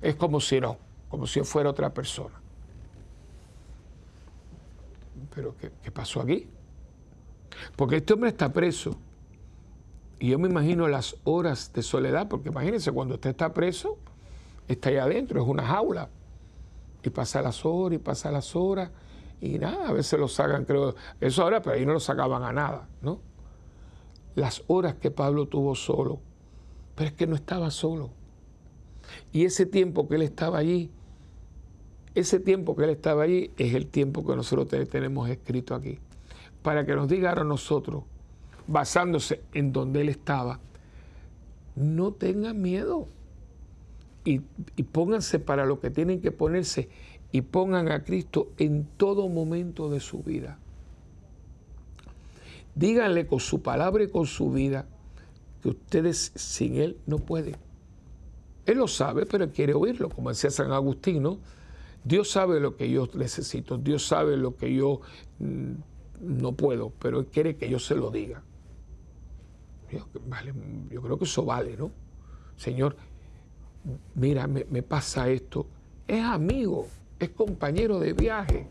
es como si no, como si yo fuera otra persona. Pero ¿qué, qué pasó aquí? Porque este hombre está preso. Y yo me imagino las horas de soledad, porque imagínense, cuando usted está preso, está ahí adentro, es una jaula. Y pasa las horas y pasa las horas. Y nada, a veces lo sacan, creo, eso ahora, pero ahí no lo sacaban a nada, ¿no? Las horas que Pablo tuvo solo. Pero es que no estaba solo. Y ese tiempo que él estaba allí, ese tiempo que él estaba allí es el tiempo que nosotros tenemos escrito aquí para que nos diga a nosotros, basándose en donde Él estaba, no tengan miedo y, pónganse para lo que tienen que ponerse y pongan a Cristo en todo momento de su vida. Díganle con su palabra y con su vida que ustedes sin Él no pueden. Él lo sabe, pero quiere oírlo, como decía San Agustín, ¿no? Dios sabe lo que yo necesito, Dios sabe lo que yo mm, no puedo, pero él quiere que yo se lo diga. Yo, vale, yo creo que eso vale, ¿no? Señor, mira, me, pasa esto. Es amigo, es compañero de viaje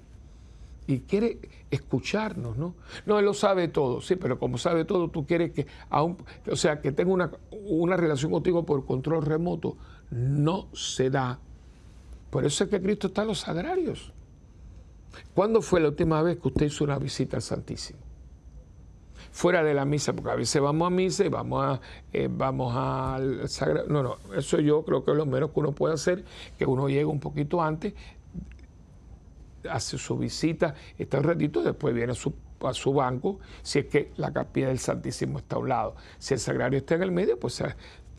y quiere escucharnos, ¿no? No, él lo sabe todo, sí, pero como sabe todo, tú quieres que, aún, o sea, que tenga una, una relación contigo por control remoto. No se da. Por eso es que Cristo está en los sagrarios. ¿Cuándo fue la última vez que usted hizo una visita al Santísimo? Fuera de la misa, porque a veces vamos a misa y vamos a eh, vamos al Sagrado. No, no, eso yo creo que es lo menos que uno puede hacer, que uno llegue un poquito antes, hace su visita, está un ratito, después viene a su, a su banco, si es que la capilla del Santísimo está a un lado. Si el sagrario está en el medio, pues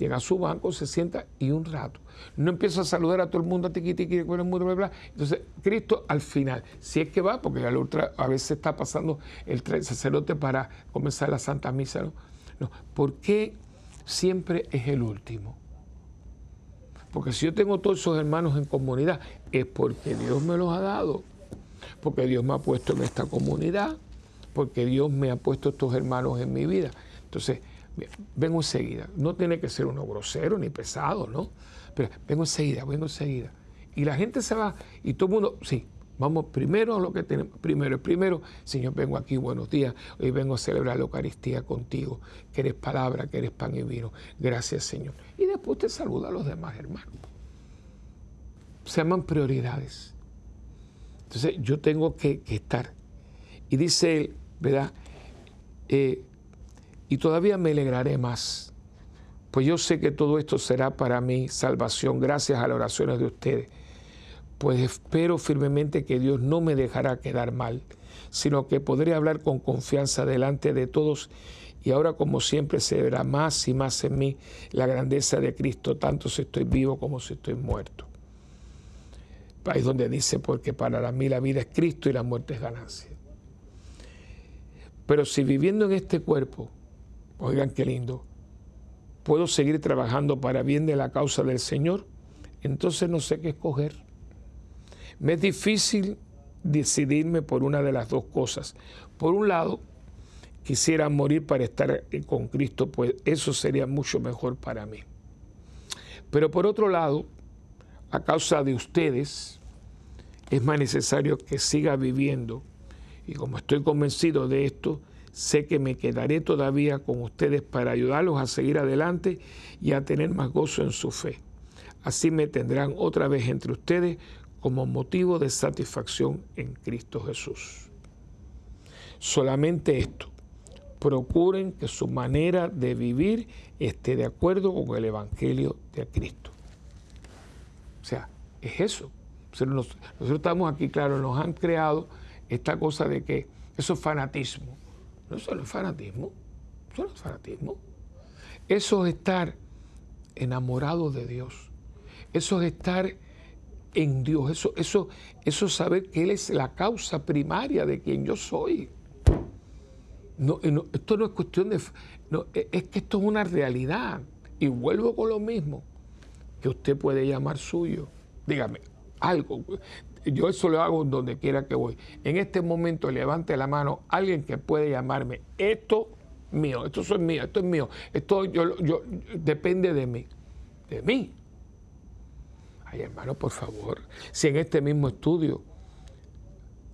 llega a su banco, se sienta y un rato. No empieza a saludar a todo el mundo, tiqui, tiqui, bla, bla, bla. Entonces, Cristo al final, si es que va, porque a veces está pasando el sacerdote para comenzar la Santa Misa, no. ¿Por qué siempre es el último? Porque si yo tengo todos esos hermanos en comunidad, es porque Dios me los ha dado, porque Dios me ha puesto en esta comunidad, porque Dios me ha puesto estos hermanos en mi vida. Entonces, vengo enseguida. No tiene que ser uno grosero ni pesado, ¿no? Pero vengo enseguida, vengo enseguida. Y la gente se va y todo el mundo, sí, vamos primero a lo que tenemos. Primero, primero, Señor, vengo aquí, buenos días. Hoy vengo a celebrar la Eucaristía contigo, que eres palabra, que eres pan y vino. Gracias, Señor. Y después te saluda a los demás hermanos. Se llaman prioridades. Entonces yo tengo que, estar. Y dice él, ¿verdad? Eh, y todavía me alegraré más, pues yo sé que todo esto será para mi salvación gracias a las oraciones de ustedes, pues espero firmemente que Dios no me dejará quedar mal, sino que podré hablar con confianza delante de todos y ahora como siempre se verá más y más en mí la grandeza de Cristo, tanto si estoy vivo como si estoy muerto. Ahí es donde dice, porque para mí la vida es Cristo y la muerte es ganancia. Pero si viviendo en este cuerpo, Oigan qué lindo. Puedo seguir trabajando para bien de la causa del Señor. Entonces no sé qué escoger. Me es difícil decidirme por una de las dos cosas. Por un lado, quisiera morir para estar con Cristo, pues eso sería mucho mejor para mí. Pero por otro lado, a causa de ustedes, es más necesario que siga viviendo. Y como estoy convencido de esto, sé que me quedaré todavía con ustedes para ayudarlos a seguir adelante y a tener más gozo en su fe. Así me tendrán otra vez entre ustedes como motivo de satisfacción en Cristo Jesús. Solamente esto, procuren que su manera de vivir esté de acuerdo con el Evangelio de Cristo. O sea, es eso. Nosotros, estamos aquí, claro, nos han creado esta cosa de que eso es fanatismo. No, eso no es fanatismo. Eso no es fanatismo. Eso es estar enamorado de Dios. Eso es estar en Dios. Eso, eso, eso es saber que Él es la causa primaria de quien yo soy. No, esto no es cuestión de... es que esto es una realidad. Y vuelvo con lo mismo que usted puede llamar suyo. Dígame, algo. Yo eso lo hago donde quiera que voy. En este momento levante la mano alguien que puede llamarme. Esto mío, esto es mío, esto es mío. Esto yo, yo, depende de mí. De mí. Ay, hermano, por favor. Si en este mismo estudio,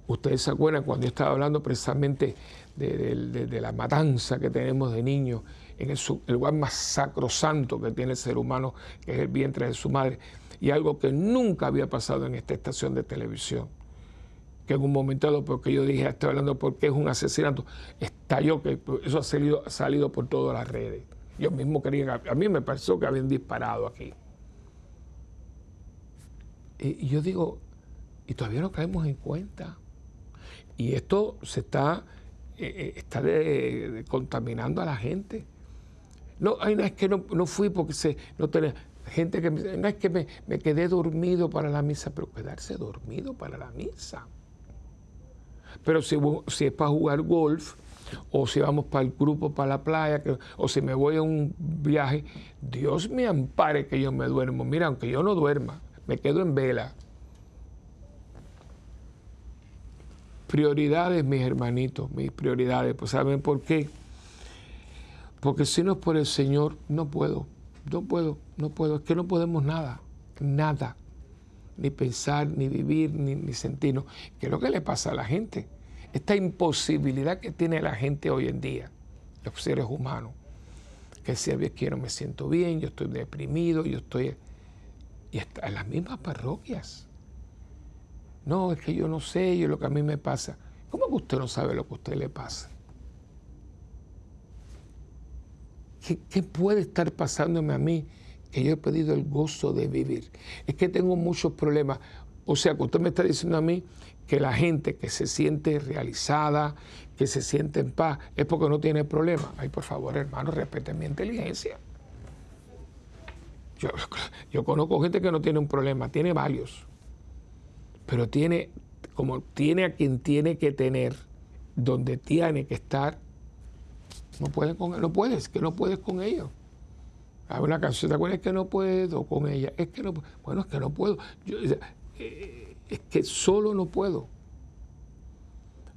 ustedes se acuerdan cuando yo estaba hablando precisamente de, la matanza que tenemos de niños en el, lugar más sacrosanto que tiene el ser humano, que es el vientre de su madre, y algo que nunca había pasado en esta estación de televisión que en un momento dado, porque yo dije, estoy hablando porque es un asesinato, estalló que eso ha salido, salido por todas las redes. Yo mismo quería, a mí me pareció que habían disparado aquí. Y yo digo, y todavía no caemos en cuenta. Y esto se está eh, eh, está contaminando a la gente. No, no es que no, fui porque se, no tenía gente que me, no es que me, quedé dormido para la misa, pero quedarse dormido para la misa. Pero si, si es para jugar golf, o si vamos para el grupo, para la playa, o si me voy a un viaje, Dios me ampare que yo me duermo. Mira, aunque yo no duerma, me quedo en vela. Prioridades, mis hermanitos, mis prioridades. Pues ¿saben por qué? Porque si no es por el Señor, no puedo, no puedo, no puedo. Es que no podemos nada, nada. Ni pensar, ni vivir, ni, ni sentirnos. ¿Qué es lo que le pasa a la gente? Esta imposibilidad que tiene la gente hoy en día, los seres humanos. Que si a quiero me siento bien, yo estoy deprimido, yo estoy... Y está en las mismas parroquias. No, es que yo no sé, yo lo que a mí me pasa. ¿Cómo que usted no sabe lo que a usted le pasa? ¿Qué, puede estar pasándome a mí que yo he pedido el gozo de vivir? Es que tengo muchos problemas. O sea, que usted me está diciendo a mí que la gente que se siente realizada, que se siente en paz, es porque no tiene problemas. Ay, por favor, hermano, respete mi inteligencia. Yo, yo conozco gente que no tiene un problema, tiene varios pero tiene, como tiene a quien tiene que tener, donde tiene que estar, no puedes con no puedes, que no puedes con ellos. Hay una canción, ¿te acuerdas? Es que no puedo con ella, es que no, bueno, es que no puedo, eh, es que solo no puedo.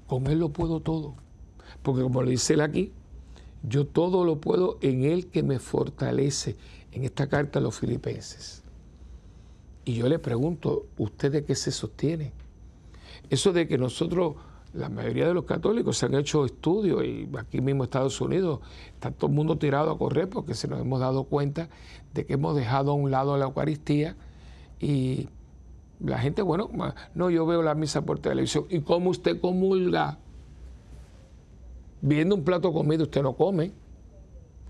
Con él lo puedo todo. Porque como le dice él aquí, yo todo lo puedo en él que me fortalece. En esta carta a los filipenses. Y yo le pregunto, ¿usted de qué se sostiene? Eso de que nosotros, la mayoría de los católicos se han hecho estudios y aquí mismo en Estados Unidos está todo el mundo tirado a correr porque se nos hemos dado cuenta de que hemos dejado a un lado la Eucaristía y la gente, bueno, no, yo veo la misa por televisión. ¿Y cómo usted comulga? Viendo un plato comido usted no come.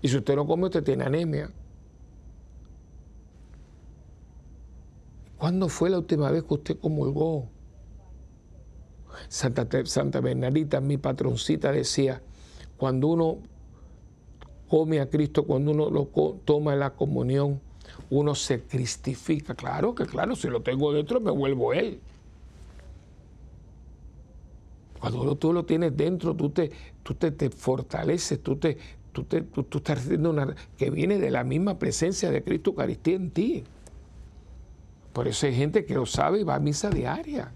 Y si usted no come, usted tiene anemia. ¿Cuándo fue la última vez que usted comulgó? Santa, Santa Bernardita, mi patroncita, decía, cuando uno come a Cristo, cuando uno lo toma la comunión, uno se cristifica. Claro que claro, si lo tengo dentro me vuelvo Él. Cuando tú lo tienes dentro, tú te, tú te, fortaleces, tú, te, tú, te, tú, estás haciendo una... que viene de la misma presencia de Cristo Eucaristía en ti. Por eso hay gente que lo sabe y va a misa diaria.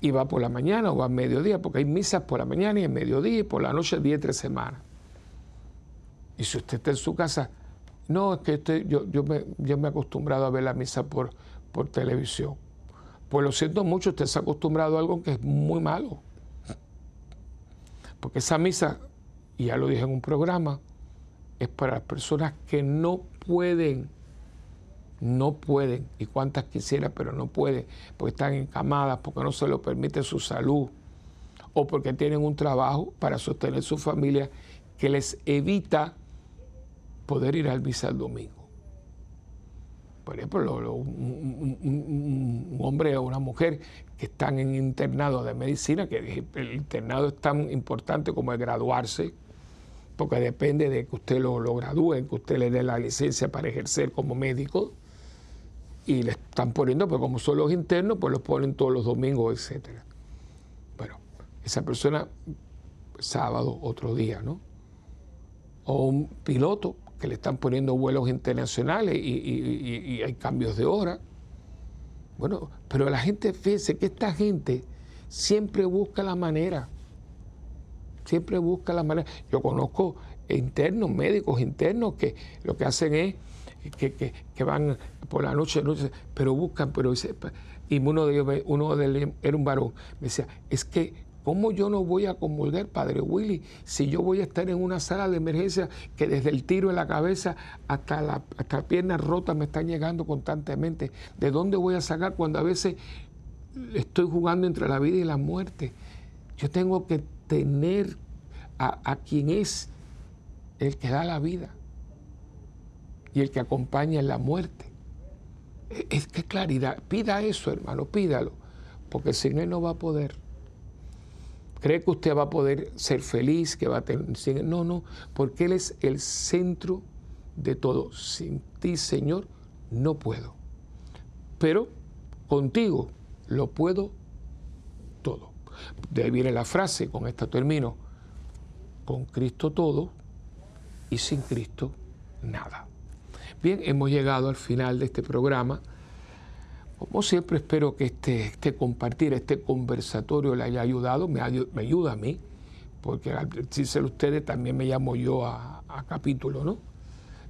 Y va por la mañana o va a mediodía, porque hay misas por la mañana y en mediodía y por la noche, día y tres semanas. Y si usted está en su casa, no, es que yo, yo, me, yo me he acostumbrado a ver la misa por, por televisión. Pues lo siento mucho, usted se ha acostumbrado a algo que es muy malo. Porque esa misa, y ya lo dije en un programa, es para las personas que no pueden, no pueden, y cuantas quisiera, pero no pueden, porque están encamadas, porque no se lo permite su salud, o porque tienen un trabajo para sostener su familia que les evita poder ir al misa el domingo. Por ejemplo, un, hombre o una mujer que están en internado de medicina, que el internado es tan importante como el graduarse, porque depende de que usted lo, lo gradúe, que usted le dé la licencia para ejercer como médico, y le están poniendo, pues como son los internos, pues los ponen todos los domingos, etc. Bueno, esa persona, sábado, otro día, ¿no? O un piloto que le están poniendo vuelos internacionales y, hay cambios de hora. Bueno, pero la gente, fíjense que esta gente siempre busca la manera, siempre busca la manera. Yo conozco internos, médicos internos, que lo que hacen es que, van por la noche, noche, pero buscan, pero y uno de ellos, uno de ellos era un varón, me decía, es que ¿Cómo yo no voy a comulgar, Padre Willy, si yo voy a estar en una sala de emergencia que desde el tiro en la cabeza hasta la, hasta piernas rotas me están llegando constantemente? ¿De dónde voy a sacar cuando a veces estoy jugando entre la vida y la muerte? Yo tengo que tener a, a quien es el que da la vida y el que acompaña en la muerte. Es que claridad, pida eso, hermano, pídalo, porque si no, él no va a poder. ¿Cree que usted va a poder ser feliz, que va a tener... No, no, porque Él es el centro de todo. Sin ti, Señor, no puedo. Pero contigo lo puedo todo. De ahí viene la frase, con esta termino, con Cristo todo y sin Cristo nada. Bien, hemos llegado al final de este programa. Como siempre espero que este, este compartir, este conversatorio le haya ayudado, me, ayuda a mí, porque al decírselo ustedes también me llamo yo a, capítulo, ¿no?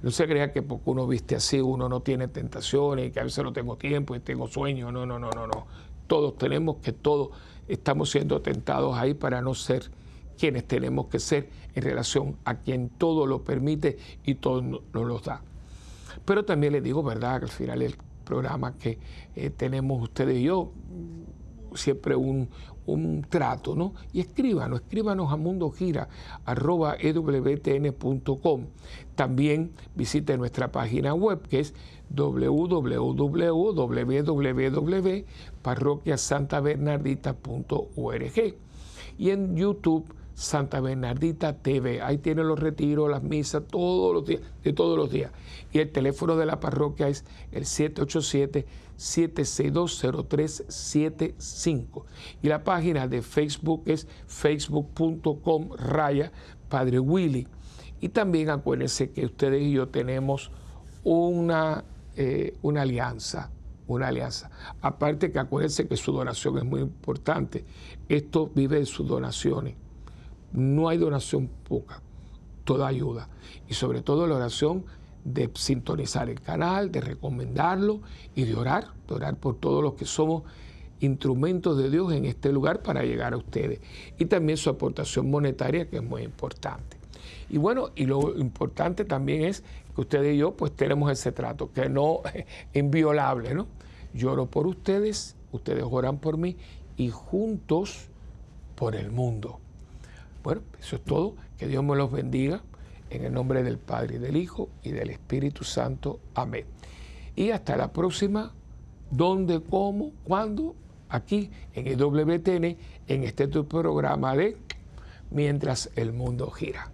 No se crea que porque uno viste así uno no tiene tentaciones que a veces no tengo tiempo y tengo sueños. No, no, no, no, no. Todos tenemos que todos estamos siendo tentados ahí para no ser quienes tenemos que ser en relación a quien todo lo permite y todo nos lo da. Pero también le digo, ¿verdad?, que al final el programa que eh, tenemos ustedes y yo, siempre un, trato, ¿no? Y escríbanos, escríbanos a mundogira.ewtn.com. También visite nuestra página web que es www.parroquiasantabernardita.org y en YouTube Santa Bernardita TV. Ahí tiene los retiros, las misas, todos los días, de todos los días. Y el teléfono de la parroquia es el 787-7620375. Y la página de Facebook es facebook.com raya Padre Willy. Y también acuérdense que ustedes y yo tenemos una, eh, una alianza una alianza. Aparte que acuérdense que su donación es muy importante. Esto vive de sus donaciones. No hay donación poca, toda ayuda. Y sobre todo la oración de sintonizar el canal, de recomendarlo y de orar, de orar por todos los que somos instrumentos de Dios en este lugar para llegar a ustedes. Y también su aportación monetaria, que es muy importante. Y bueno, y lo importante también es que ustedes y yo pues tenemos ese trato, que no es *laughs* inviolable, ¿no? Yo oro por ustedes, ustedes oran por mí y juntos por el mundo. Eso es todo. Que Dios me los bendiga. En el nombre del Padre, y del Hijo y del Espíritu Santo. Amén. Y hasta la próxima. ¿Dónde, cómo, cuándo? Aquí en el WTN, en este programa de Mientras el mundo gira.